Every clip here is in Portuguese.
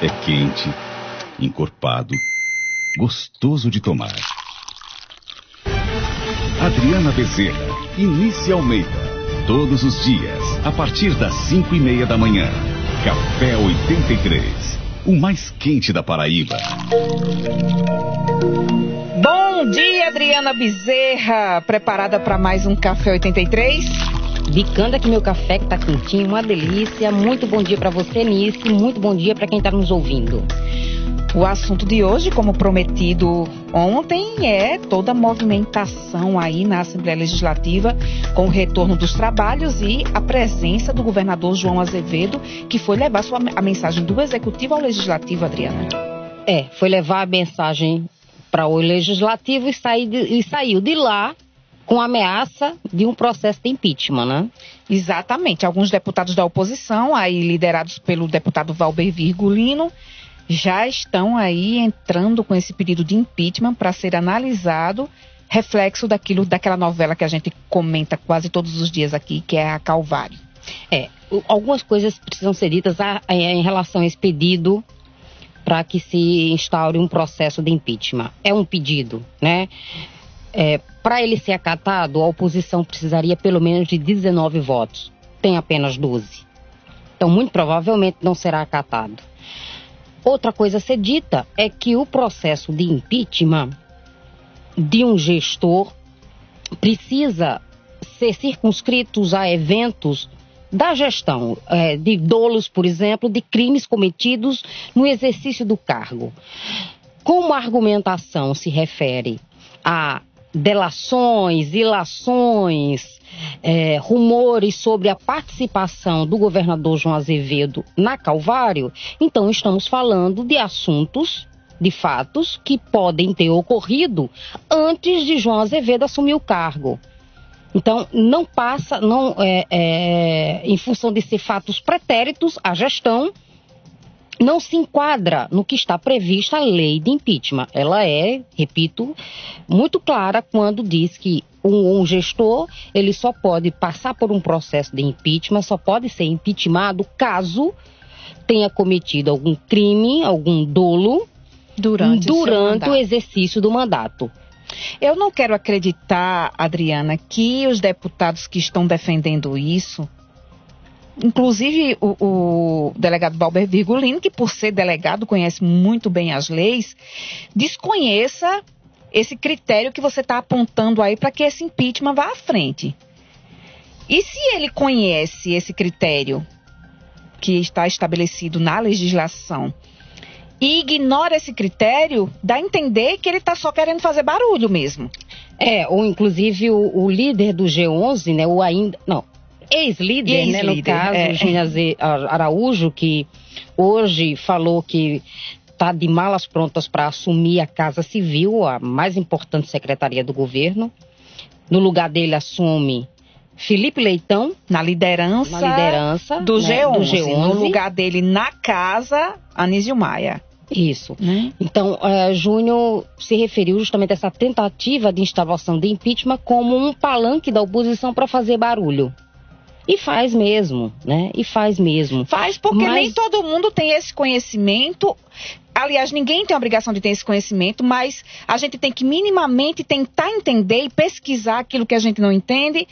É quente, encorpado, gostoso de tomar. Adriana Bezerra, Início Almeida. Todos os dias, a partir das cinco e meia da manhã. Café 83. O mais quente da Paraíba. Bom dia, Adriana Bezerra. Preparada para mais um Café 83? Bicando aqui meu café que tá quentinho, uma delícia. Muito bom dia para você, Nice. Muito bom dia para quem tá nos ouvindo. O assunto de hoje, como prometido ontem, é toda a movimentação aí na Assembleia Legislativa com o retorno dos trabalhos e a presença do governador João Azevedo, que foi levar sua, a mensagem do Executivo ao Legislativo, Adriana. É, foi levar a mensagem para o Legislativo e, sair de, e saiu de lá com ameaça de um processo de impeachment, né? Exatamente. Alguns deputados da oposição, aí liderados pelo deputado Valber Virgulino, já estão aí entrando com esse pedido de impeachment para ser analisado, reflexo daquilo, daquela novela que a gente comenta quase todos os dias aqui, que é a Calvário. É, algumas coisas precisam ser ditas em relação a esse pedido para que se instaure um processo de impeachment. É um pedido, né? É, para ele ser acatado, a oposição precisaria pelo menos de 19 votos. Tem apenas 12. Então, muito provavelmente não será acatado. Outra coisa a ser dita é que o processo de impeachment de um gestor precisa ser circunscritos a eventos da gestão, é, de dolos, por exemplo, de crimes cometidos no exercício do cargo. Como a argumentação se refere a delações, ilações, é, rumores sobre a participação do governador João Azevedo na Calvário, então estamos falando de assuntos de fatos que podem ter ocorrido antes de João Azevedo assumir o cargo. Então, não passa, não é, é, em função de ser fatos pretéritos, a gestão não se enquadra no que está previsto a lei de impeachment. Ela é, repito, muito clara quando diz que um, um, gestor ele só pode passar por um processo de impeachment, só pode ser impeachmentado caso tenha cometido algum crime, algum dolo durante, durante o exercício do mandato. Eu não quero acreditar, Adriana, que os deputados que estão defendendo isso Inclusive, o, o delegado Balber Virgulino, que por ser delegado conhece muito bem as leis, desconheça esse critério que você está apontando aí para que esse impeachment vá à frente. E se ele conhece esse critério que está estabelecido na legislação e ignora esse critério, dá a entender que ele está só querendo fazer barulho mesmo. É, ou inclusive o, o líder do G11, né, o ainda, não, ex-líder, ex né, no caso, é. Gina Araújo, que hoje falou que está de malas prontas para assumir a Casa Civil, a mais importante secretaria do governo. No lugar dele assume Felipe Leitão. Na liderança, na liderança do, né, G11, do G11. No lugar dele na casa, Anísio Maia. Isso. Né? Então, uh, Júnior se referiu justamente a essa tentativa de instalação de impeachment como um palanque da oposição para fazer barulho. E faz mesmo, né? E faz mesmo. Faz porque Mas... nem todo mundo tem esse conhecimento. Aliás, ninguém tem a obrigação de ter esse conhecimento, mas a gente tem que minimamente tentar entender e pesquisar aquilo que a gente não entende,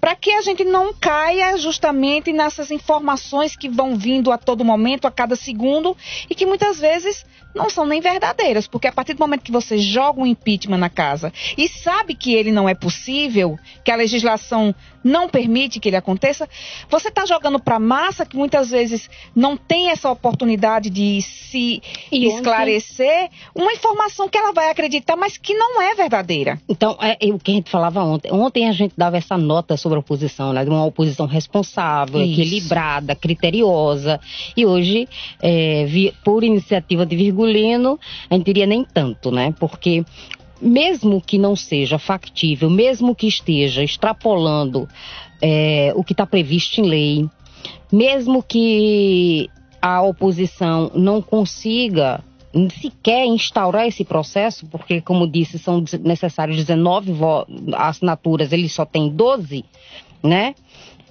para que a gente não caia justamente nessas informações que vão vindo a todo momento, a cada segundo, e que muitas vezes não são nem verdadeiras, porque a partir do momento que você joga um impeachment na casa e sabe que ele não é possível, que a legislação não permite que ele aconteça, você está jogando para a massa que muitas vezes não tem essa oportunidade de se e esclarecer ontem... uma informação que ela vai acreditar, mas que não é verdadeira. Então, é, é, o que a gente falava ontem. Ontem a gente dava essa nota sobre a oposição, né? De uma oposição responsável, Isso. equilibrada, criteriosa. E hoje, é, vi, por iniciativa de Virgulino, a gente diria nem tanto, né? Porque mesmo que não seja factível, mesmo que esteja extrapolando é, o que está previsto em lei, mesmo que a oposição não consiga sequer instaurar esse processo, porque, como disse, são necessários 19 assinaturas, ele só tem 12, né?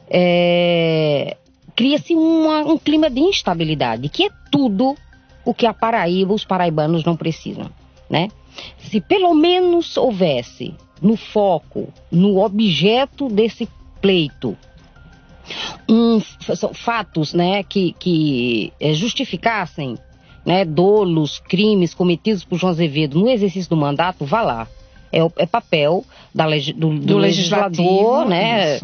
É, Cria-se um clima de instabilidade, que é tudo o que a Paraíba, os paraibanos não precisam, né? Se pelo menos houvesse no foco, no objeto desse pleito, um, fatos né, que, que é, justificassem né, dolos, crimes cometidos por João Azevedo no exercício do mandato, vá lá. É, é papel da, do, do, do legislador né,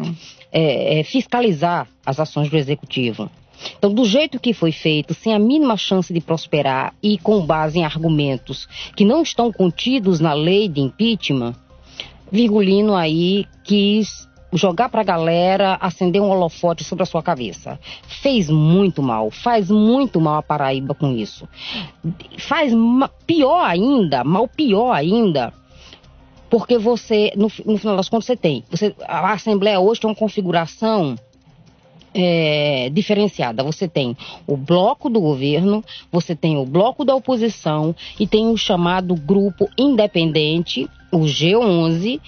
é, é fiscalizar as ações do executivo. Então, do jeito que foi feito, sem a mínima chance de prosperar e com base em argumentos que não estão contidos na lei de impeachment, Virgulino aí quis jogar para a galera, acender um holofote sobre a sua cabeça. Fez muito mal, faz muito mal a Paraíba com isso. Faz pior ainda, mal pior ainda, porque você, no, no final das contas, você tem. Você, a Assembleia hoje tem uma configuração é, diferenciada. Você tem o bloco do governo, você tem o bloco da oposição e tem o chamado grupo independente, o G11,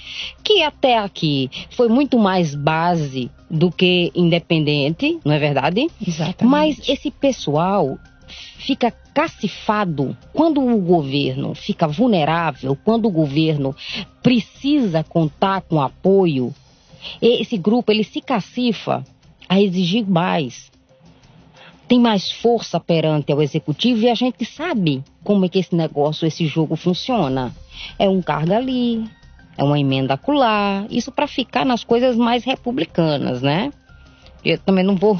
que até aqui foi muito mais base do que independente, não é verdade? Exatamente. Mas esse pessoal fica cacifado quando o governo fica vulnerável, quando o governo precisa contar com apoio. Esse grupo ele se cacifa a exigir mais. Tem mais força perante o executivo e a gente sabe como é que esse negócio, esse jogo funciona. É um cargo ali, é uma emenda acular, isso para ficar nas coisas mais republicanas, né? Eu também não vou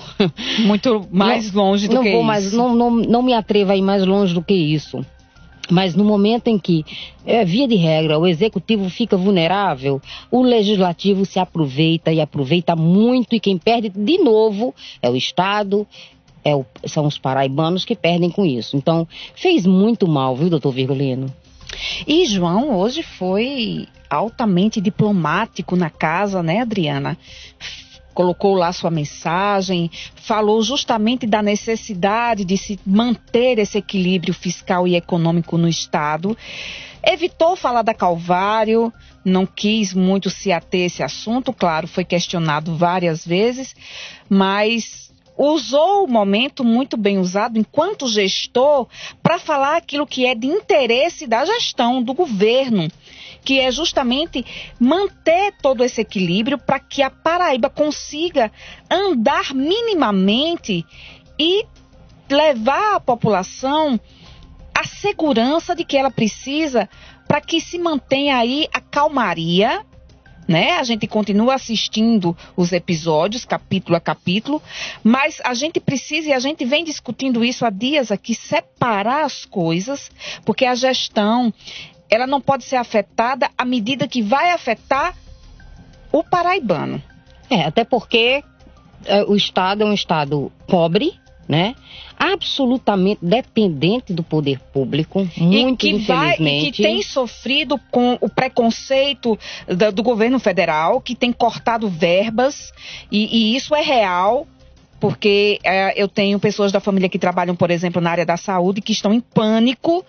muito mais não, longe do não que vou isso. Mais, não, não, não me atrevo a ir mais longe do que isso. Mas no momento em que, é, via de regra, o executivo fica vulnerável, o legislativo se aproveita e aproveita muito, e quem perde de novo é o Estado, é o, são os paraibanos que perdem com isso. Então, fez muito mal, viu, doutor Virgulino? E João hoje foi altamente diplomático na casa, né, Adriana? Colocou lá sua mensagem, falou justamente da necessidade de se manter esse equilíbrio fiscal e econômico no Estado. Evitou falar da Calvário, não quis muito se ater a esse assunto, claro, foi questionado várias vezes, mas usou o momento muito bem usado enquanto gestor para falar aquilo que é de interesse da gestão, do governo que é justamente manter todo esse equilíbrio para que a Paraíba consiga andar minimamente e levar à população a segurança de que ela precisa para que se mantenha aí a calmaria, né? A gente continua assistindo os episódios, capítulo a capítulo, mas a gente precisa, e a gente vem discutindo isso há dias aqui, separar as coisas, porque a gestão, ela não pode ser afetada à medida que vai afetar o paraibano. É, até porque é, o Estado é um Estado pobre, né? Absolutamente dependente do poder público, muito e que infelizmente. Vai, e que tem sofrido com o preconceito do, do governo federal, que tem cortado verbas, e, e isso é real porque é, eu tenho pessoas da família que trabalham, por exemplo, na área da saúde, que estão em pânico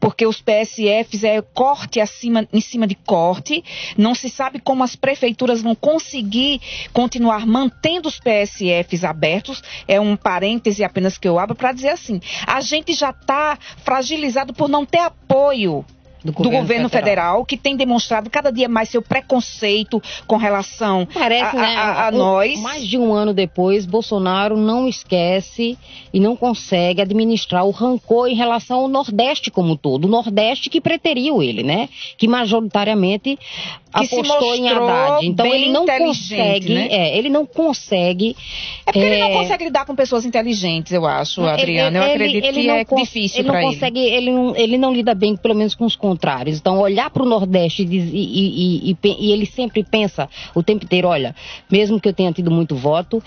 porque os PSFs é corte acima, em cima de corte. Não se sabe como as prefeituras vão conseguir continuar mantendo os PSFs abertos. É um parêntese apenas que eu abro para dizer assim: a gente já está fragilizado por não ter apoio do governo, do governo federal. federal. que tem demonstrado cada dia mais seu preconceito com relação Parece, a, né, a, a nós. Mais de um ano depois, Bolsonaro não esquece e não consegue administrar o rancor em relação ao Nordeste como um todo. O Nordeste que preteriu ele, né? Que majoritariamente que apostou em Haddad. Então ele não consegue, né? é, ele não consegue. É porque é, ele não consegue lidar com pessoas inteligentes, eu acho, Adriano. Eu acredito ele, que é difícil para ele. Não consegue, ele não, ele não lida bem, pelo menos com os Então, olhar para o Nordeste e, e, e, e, ele sempre pensa o tempo inteiro: olha, mesmo que eu tenha tido muito voto,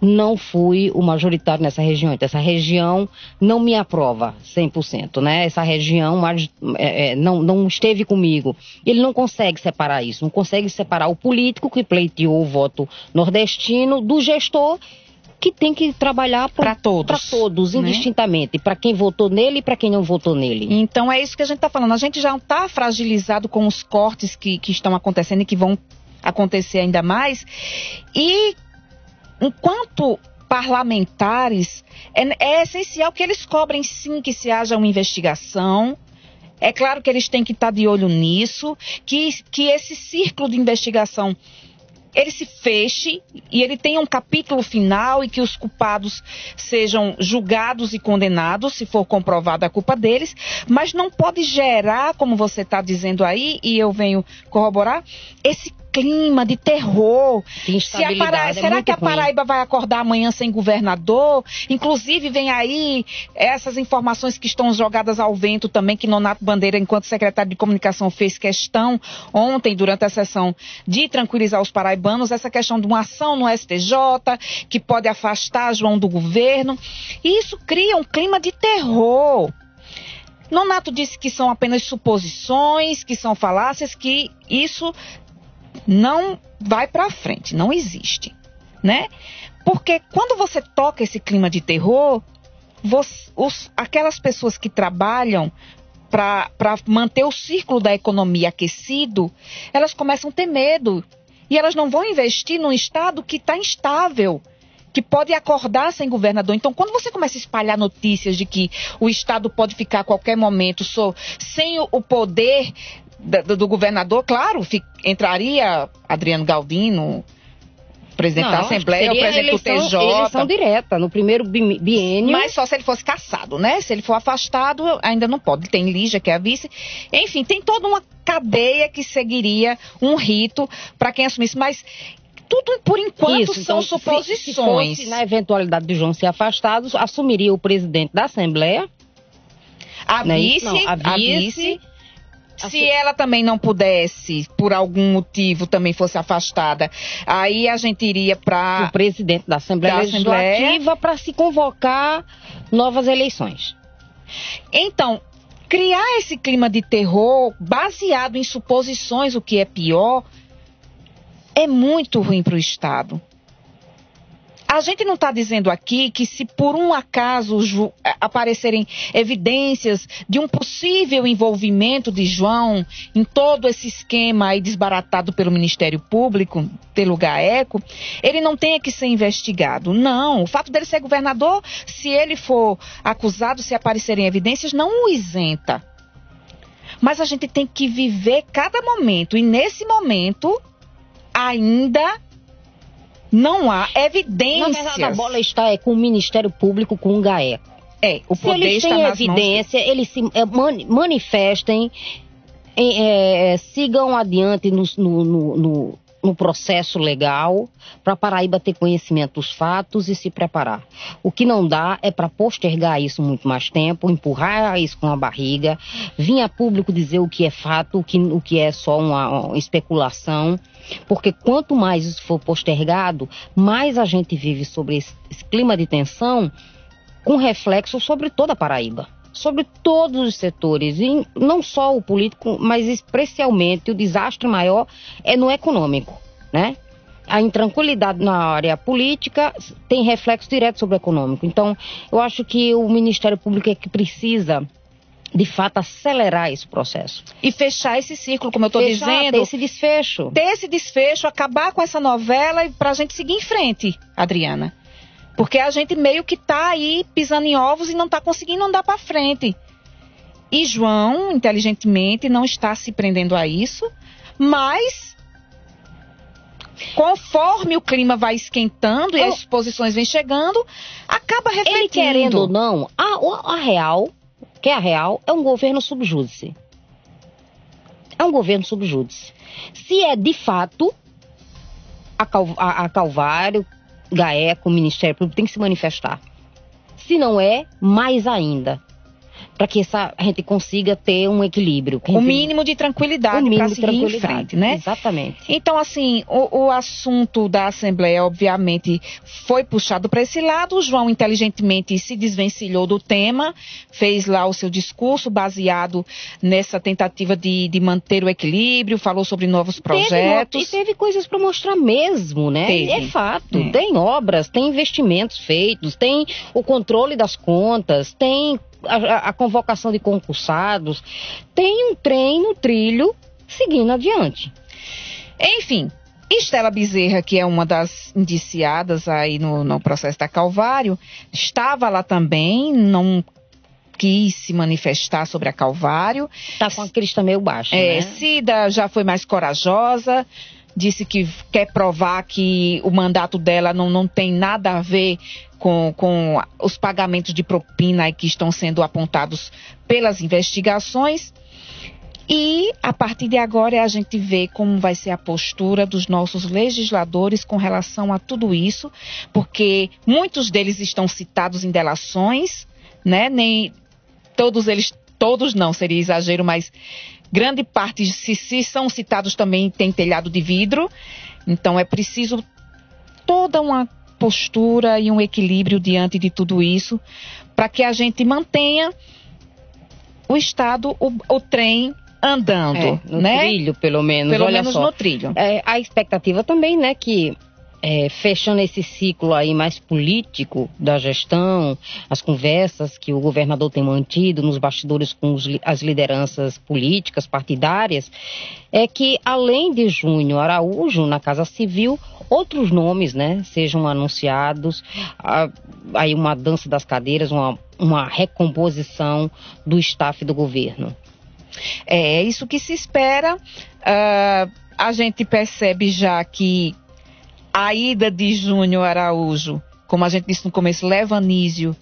não fui o majoritário nessa região. Então, essa região não me aprova 100%, né? Essa região é, é, não, não esteve comigo. Ele não consegue separar isso, não consegue separar o político que pleiteou o voto nordestino do gestor que tem que trabalhar para todos, pra todos né? indistintamente, para quem votou nele e para quem não votou nele. Então é isso que a gente está falando. A gente já está fragilizado com os cortes que, que estão acontecendo e que vão acontecer ainda mais. E enquanto parlamentares, é, é essencial que eles cobrem sim que se haja uma investigação, é claro que eles têm que estar de olho nisso, que, que esse círculo de investigação ele se feche e ele tenha um capítulo final e que os culpados sejam julgados e condenados, se for comprovada a culpa deles, mas não pode gerar, como você está dizendo aí, e eu venho corroborar, esse clima de terror. Se a Paraíba, é será que a Paraíba ruim. vai acordar amanhã sem governador? Inclusive, vem aí essas informações que estão jogadas ao vento também, que Nonato Bandeira, enquanto secretário de comunicação, fez questão ontem, durante a sessão, de tranquilizar os paraibanos, essa questão de uma ação no STJ, que pode afastar João do governo. E isso cria um clima de terror. Nonato disse que são apenas suposições, que são falácias, que isso não vai para frente, não existe, né? Porque quando você toca esse clima de terror, você, os, aquelas pessoas que trabalham para manter o círculo da economia aquecido, elas começam a ter medo. E elas não vão investir num Estado que está instável, que pode acordar sem governador. Então, quando você começa a espalhar notícias de que o Estado pode ficar a qualquer momento sem o poder do, do governador, claro, fic, entraria Adriano Galdino, presidente não, da Assembleia, o presidente do TJ. Eleição direta, no primeiro biênio. Mas só se ele fosse caçado, né? Se ele for afastado, ainda não pode. Tem Lígia, que é a vice. Enfim, tem toda uma cadeia que seguiria um rito para quem assumisse. Mas tudo por enquanto Isso, são então, suposições. Se, se fosse, na eventualidade de João ser afastado, assumiria o presidente da Assembleia. A né? vice, não, a vice, a vice se ela também não pudesse, por algum motivo, também fosse afastada, aí a gente iria para o presidente da Assembleia da Legislativa para se convocar novas eleições. Então, criar esse clima de terror baseado em suposições, o que é pior, é muito ruim para o Estado. A gente não está dizendo aqui que se por um acaso aparecerem evidências de um possível envolvimento de João em todo esse esquema aí desbaratado pelo Ministério Público, pelo GAECO, ele não tenha que ser investigado. Não, o fato dele ser governador, se ele for acusado, se aparecerem evidências, não o isenta. Mas a gente tem que viver cada momento e nesse momento ainda não há evidências. Na verdade, a bola está é com o Ministério Público, com o GAECO. É, o poder se eles têm evidência, mãos... eles se é, manifestem, é, sigam adiante no, no, no, no processo legal para Paraíba ter conhecimento dos fatos e se preparar. O que não dá é para postergar isso muito mais tempo, empurrar isso com a barriga, vir a público dizer o que é fato, o que, o que é só uma, uma especulação. Porque quanto mais isso for postergado, mais a gente vive sobre esse, esse clima de tensão com reflexo sobre toda a Paraíba sobre todos os setores, e não só o político, mas especialmente o desastre maior é no econômico, né? A intranquilidade na área política tem reflexo direto sobre o econômico. Então, eu acho que o Ministério Público é que precisa de fato acelerar esse processo. E fechar esse círculo, como eu estou dizendo. Ter esse desfecho. Ter esse desfecho, acabar com essa novela e para a gente seguir em frente, Adriana. Porque a gente meio que está aí pisando em ovos e não está conseguindo andar para frente. E João, inteligentemente, não está se prendendo a isso, mas conforme o clima vai esquentando e as posições vêm chegando, acaba refletindo. Ele querendo ou não, a, a real que é a real, é um governo subjúdice. É um governo subjúdice. Se é de fato a, a, a Calvário, GAECO, o Ministério Público tem que se manifestar. Se não é, mais ainda para que essa, a gente consiga ter um equilíbrio. O mínimo de tranquilidade para seguir em frente, né? Exatamente. Então, assim, o, o assunto da Assembleia, obviamente, foi puxado para esse lado. O João, inteligentemente, se desvencilhou do tema, fez lá o seu discurso baseado nessa tentativa de, de manter o equilíbrio, falou sobre novos projetos. Teve, e teve coisas para mostrar mesmo, né? Teve. É fato. É. Tem obras, tem investimentos feitos, tem o controle das contas, tem a, a convocação de concursados, tem um trem no trilho seguindo adiante. Enfim, Estela Bezerra, que é uma das indiciadas aí no, no processo da Calvário, estava lá também, não quis se manifestar sobre a Calvário. Tá com a crista meio baixa, É, né? Cida já foi mais corajosa, disse que quer provar que o mandato dela não, não tem nada a ver com, com os pagamentos de propina que estão sendo apontados pelas investigações. E a partir de agora a gente vê como vai ser a postura dos nossos legisladores com relação a tudo isso, porque muitos deles estão citados em delações, né? Nem todos eles, todos não, seria exagero, mas grande parte, se, se são citados também, tem telhado de vidro. Então é preciso toda uma postura e um equilíbrio diante de tudo isso, para que a gente mantenha o Estado, o, o trem andando, É, no né? trilho, pelo menos. Pelo Olha menos só. no trilho. É, a expectativa também, né, que é, fechando esse ciclo aí mais político da gestão, as conversas que o governador tem mantido nos bastidores com os as lideranças políticas, partidárias, é que além de Júnior Araújo na Casa Civil, outros nomes, né, sejam anunciados, aí uma dança das cadeiras, uma, uma recomposição do staff do governo. É, é isso que se espera. Ah, a gente percebe já que a ida de Júnior Araújo, como a gente disse no começo, leva Anísio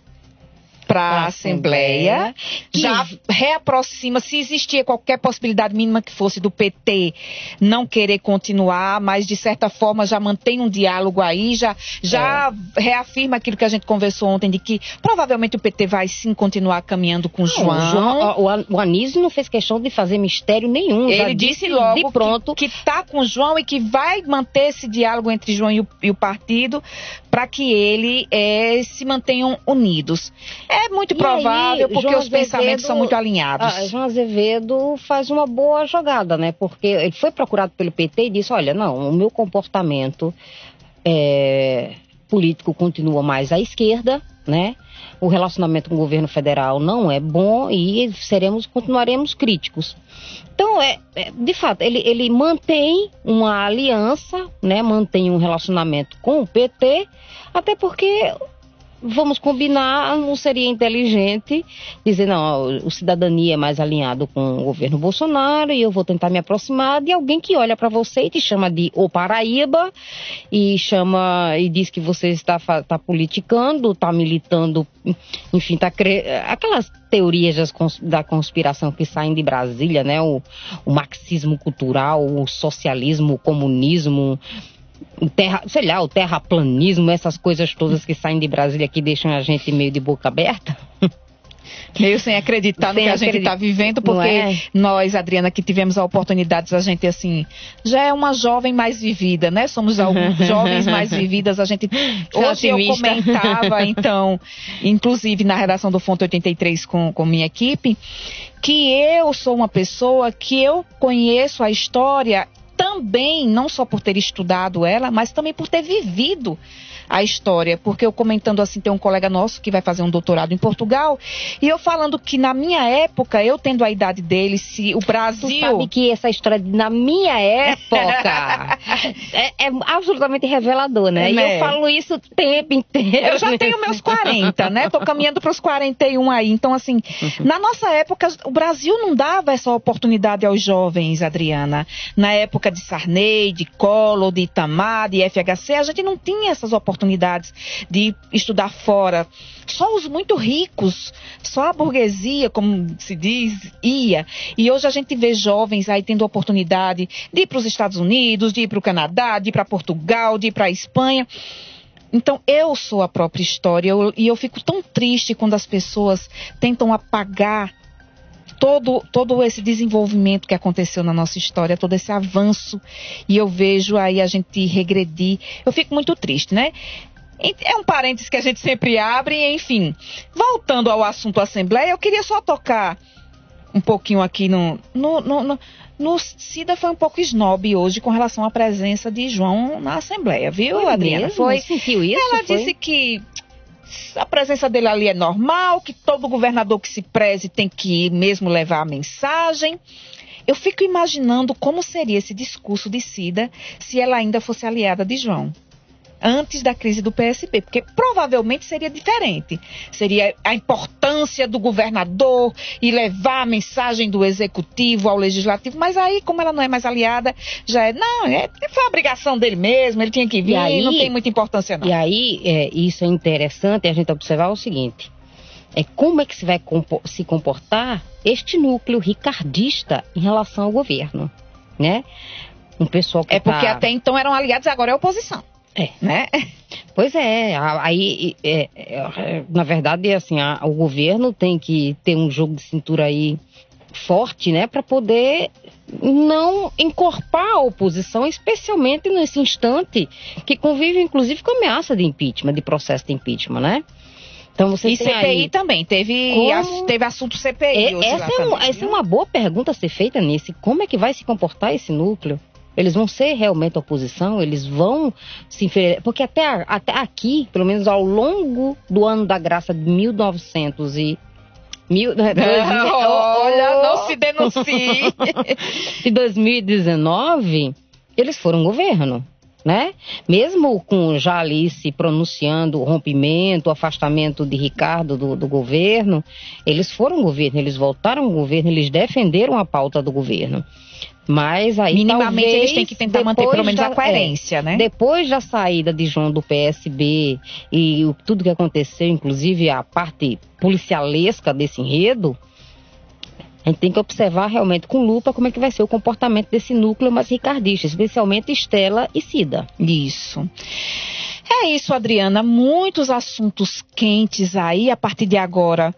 para a Pra Assembleia. Que- Já reaproxima, se existia qualquer possibilidade mínima que fosse do PT não querer continuar, mas de certa forma já mantém um diálogo aí, já, já reafirma aquilo que a gente conversou ontem, de que provavelmente o PT vai sim continuar caminhando com o João. O, João, o, o Anísio não fez questão de fazer mistério nenhum. Ele disse logo de pronto. que está com o João e que vai manter esse diálogo entre João e o, e o partido para que ele eh, se mantenham unidos. É muito E provável aí, porque João os pensamentos Azevedo- são muito alinhados. Ah, João Azevedo faz uma boa jogada, né? Porque ele foi procurado pelo PT e disse: olha, não, o meu comportamento é, político continua mais à esquerda, né? O relacionamento com o governo federal não é bom e seremos, continuaremos críticos. Então, é, é, de fato, ele, ele mantém uma aliança, né? Mantém um relacionamento com o PT, até porque vamos combinar, não seria inteligente dizer, não, o cidadania é mais alinhado com o governo Bolsonaro e eu vou tentar me aproximar de alguém que olha para você e te chama de o Paraíba e chama e diz que você está, está politicando, está militando, enfim, está cre... aquelas teorias cons- da conspiração que saem de Brasília, né? O, o marxismo cultural, o socialismo, o comunismo, terra, sei lá, o terraplanismo, essas coisas todas que saem de Brasília que deixam a gente meio de boca aberta. Meio sem acreditar no Sem que a gente está vivendo, porque é? nós, Adriana, que tivemos a oportunidade, a gente, assim, já é uma jovem mais vivida, né? Somos alguns jovens mais vividas. A gente. Hoje eu comentava, então, inclusive na redação do Fonte 83 com, com minha equipe, que eu sou uma pessoa que eu conheço a história também, não só por ter estudado ela, mas também por ter vivido a história, porque eu comentando assim, tem um colega nosso que vai fazer um doutorado em Portugal, e eu falando que na minha época, eu tendo a idade dele, se o Tu Brasil. sabe que essa história de, na minha época é, é absolutamente revelador, né? É, E né? eu falo isso o tempo inteiro. Eu já tenho meus 40, né? Tô caminhando para os 41 aí. Então, assim, na nossa época, o Brasil não dava essa oportunidade aos jovens, Adriana. Na época de Sarney, de Collor, de Itamar, de FHC, a gente não tinha essas oportunidades de estudar fora. Só os muito ricos, só a burguesia, como se diz, ia. E hoje a gente vê jovens aí tendo oportunidade de ir para os Estados Unidos, de ir para o Canadá, de ir para Portugal, de ir para a Espanha. Então, eu sou a própria história eu- e eu fico tão triste quando as pessoas tentam apagar todo, todo esse desenvolvimento que aconteceu na nossa história, todo esse avanço, e eu vejo aí a gente regredir. Eu fico muito triste, né? É um parênteses que a gente sempre abre, enfim. Voltando ao assunto Assembleia, eu queria só tocar um pouquinho aqui no. No, no, no, no Cida foi um pouco snob hoje com relação à presença de João na Assembleia, viu, Foi Adriana? mesmo? Foi. Sentiu isso? Ela Foi? disse que a presença dele ali é normal, que todo governador que se preze tem que ir mesmo levar a mensagem. Eu fico imaginando como seria esse discurso de Cida se ela ainda fosse aliada de João antes da crise do PSB, porque provavelmente seria diferente. Seria a importância do governador e levar a mensagem do executivo ao legislativo, mas aí, como ela não é mais aliada, já é, não, é, foi a obrigação dele mesmo, ele tinha que vir, aí, não tem muita importância não. E aí, é, isso é interessante a gente observar o seguinte, é como é que se vai se comportar este núcleo ricardista em relação ao governo, né? Um pessoal que É porque tá... até então eram aliados, agora é oposição. É. Né? Pois é, aí, é, é, na verdade, assim, a, o governo tem que ter um jogo de cintura aí forte, né, para poder não encorpar a oposição, especialmente nesse instante que convive, inclusive, com ameaça de impeachment, de processo de impeachment, né? Então você e CPI aí... também, teve, como... teve assunto CPI. É, essa, é um, essa é uma boa pergunta a ser feita nesse. Como é que vai se comportar esse núcleo? Eles vão ser realmente oposição? Eles vão se inferir? Porque até, até aqui, pelo menos ao longo do ano da graça de 1900 e Mil, dois, olha, não se denuncie. de 2019, eles foram governo, né? Mesmo com já ali se pronunciando o rompimento, o afastamento de Ricardo do, do governo, eles foram governo, eles voltaram ao governo, eles defenderam a pauta do governo. Mas aí minimamente talvez, eles têm que tentar manter pelo menos da, a coerência, é, né? Depois da saída de João do PSB e o, tudo que aconteceu, inclusive a parte policialesca desse enredo, a gente tem que observar realmente com lupa como é que vai ser o comportamento desse núcleo mais ricardista, especialmente Estela e Cida. Isso. É isso, Adriana. Muitos assuntos quentes aí a partir de agora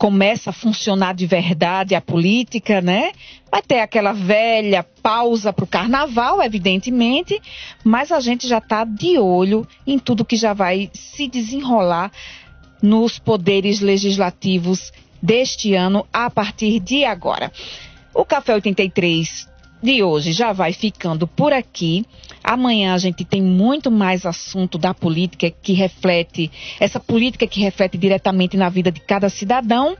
começa a funcionar de verdade a política, né? Vai ter aquela velha pausa para o carnaval, evidentemente, mas a gente já está de olho em tudo que já vai se desenrolar nos poderes legislativos deste ano a partir de agora. O Café 83 de hoje já vai ficando por aqui. Amanhã a gente tem muito mais assunto da política que reflete, essa política que reflete diretamente na vida de cada cidadão.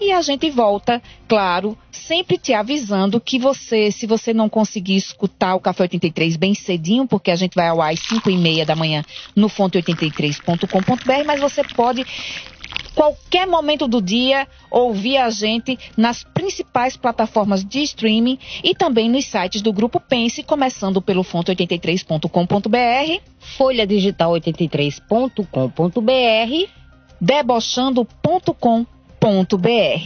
E a gente volta, claro, sempre te avisando que você, se você não conseguir escutar o Café 83 bem cedinho, porque a gente vai ao ar às 5 e meia da manhã no fonte83.com.br, mas você pode qualquer momento do dia, ouvir a gente nas principais plataformas de streaming e também nos sites do Grupo Pense, começando pelo fonte83.com.br, folha digital 83.com.br, debochando.com.br.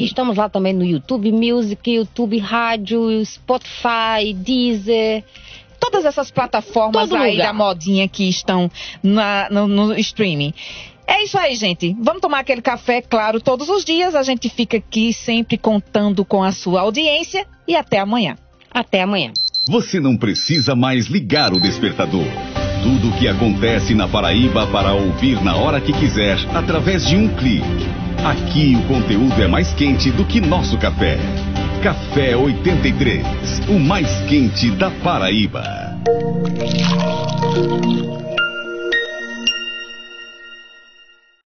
Estamos lá também no YouTube Music, YouTube Rádio, Spotify, Deezer todas essas plataformas Todo aí lugar. da modinha que estão na, no, no, streaming. É isso aí, gente. Vamos tomar aquele café, claro, todos os dias. A gente fica aqui sempre contando com a sua audiência e até amanhã. Até amanhã. Você não precisa mais ligar o despertador. Tudo o que acontece na Paraíba para ouvir na hora que quiser, através de um clique. Aqui o conteúdo é mais quente do que nosso café. Café 83, o mais quente da Paraíba.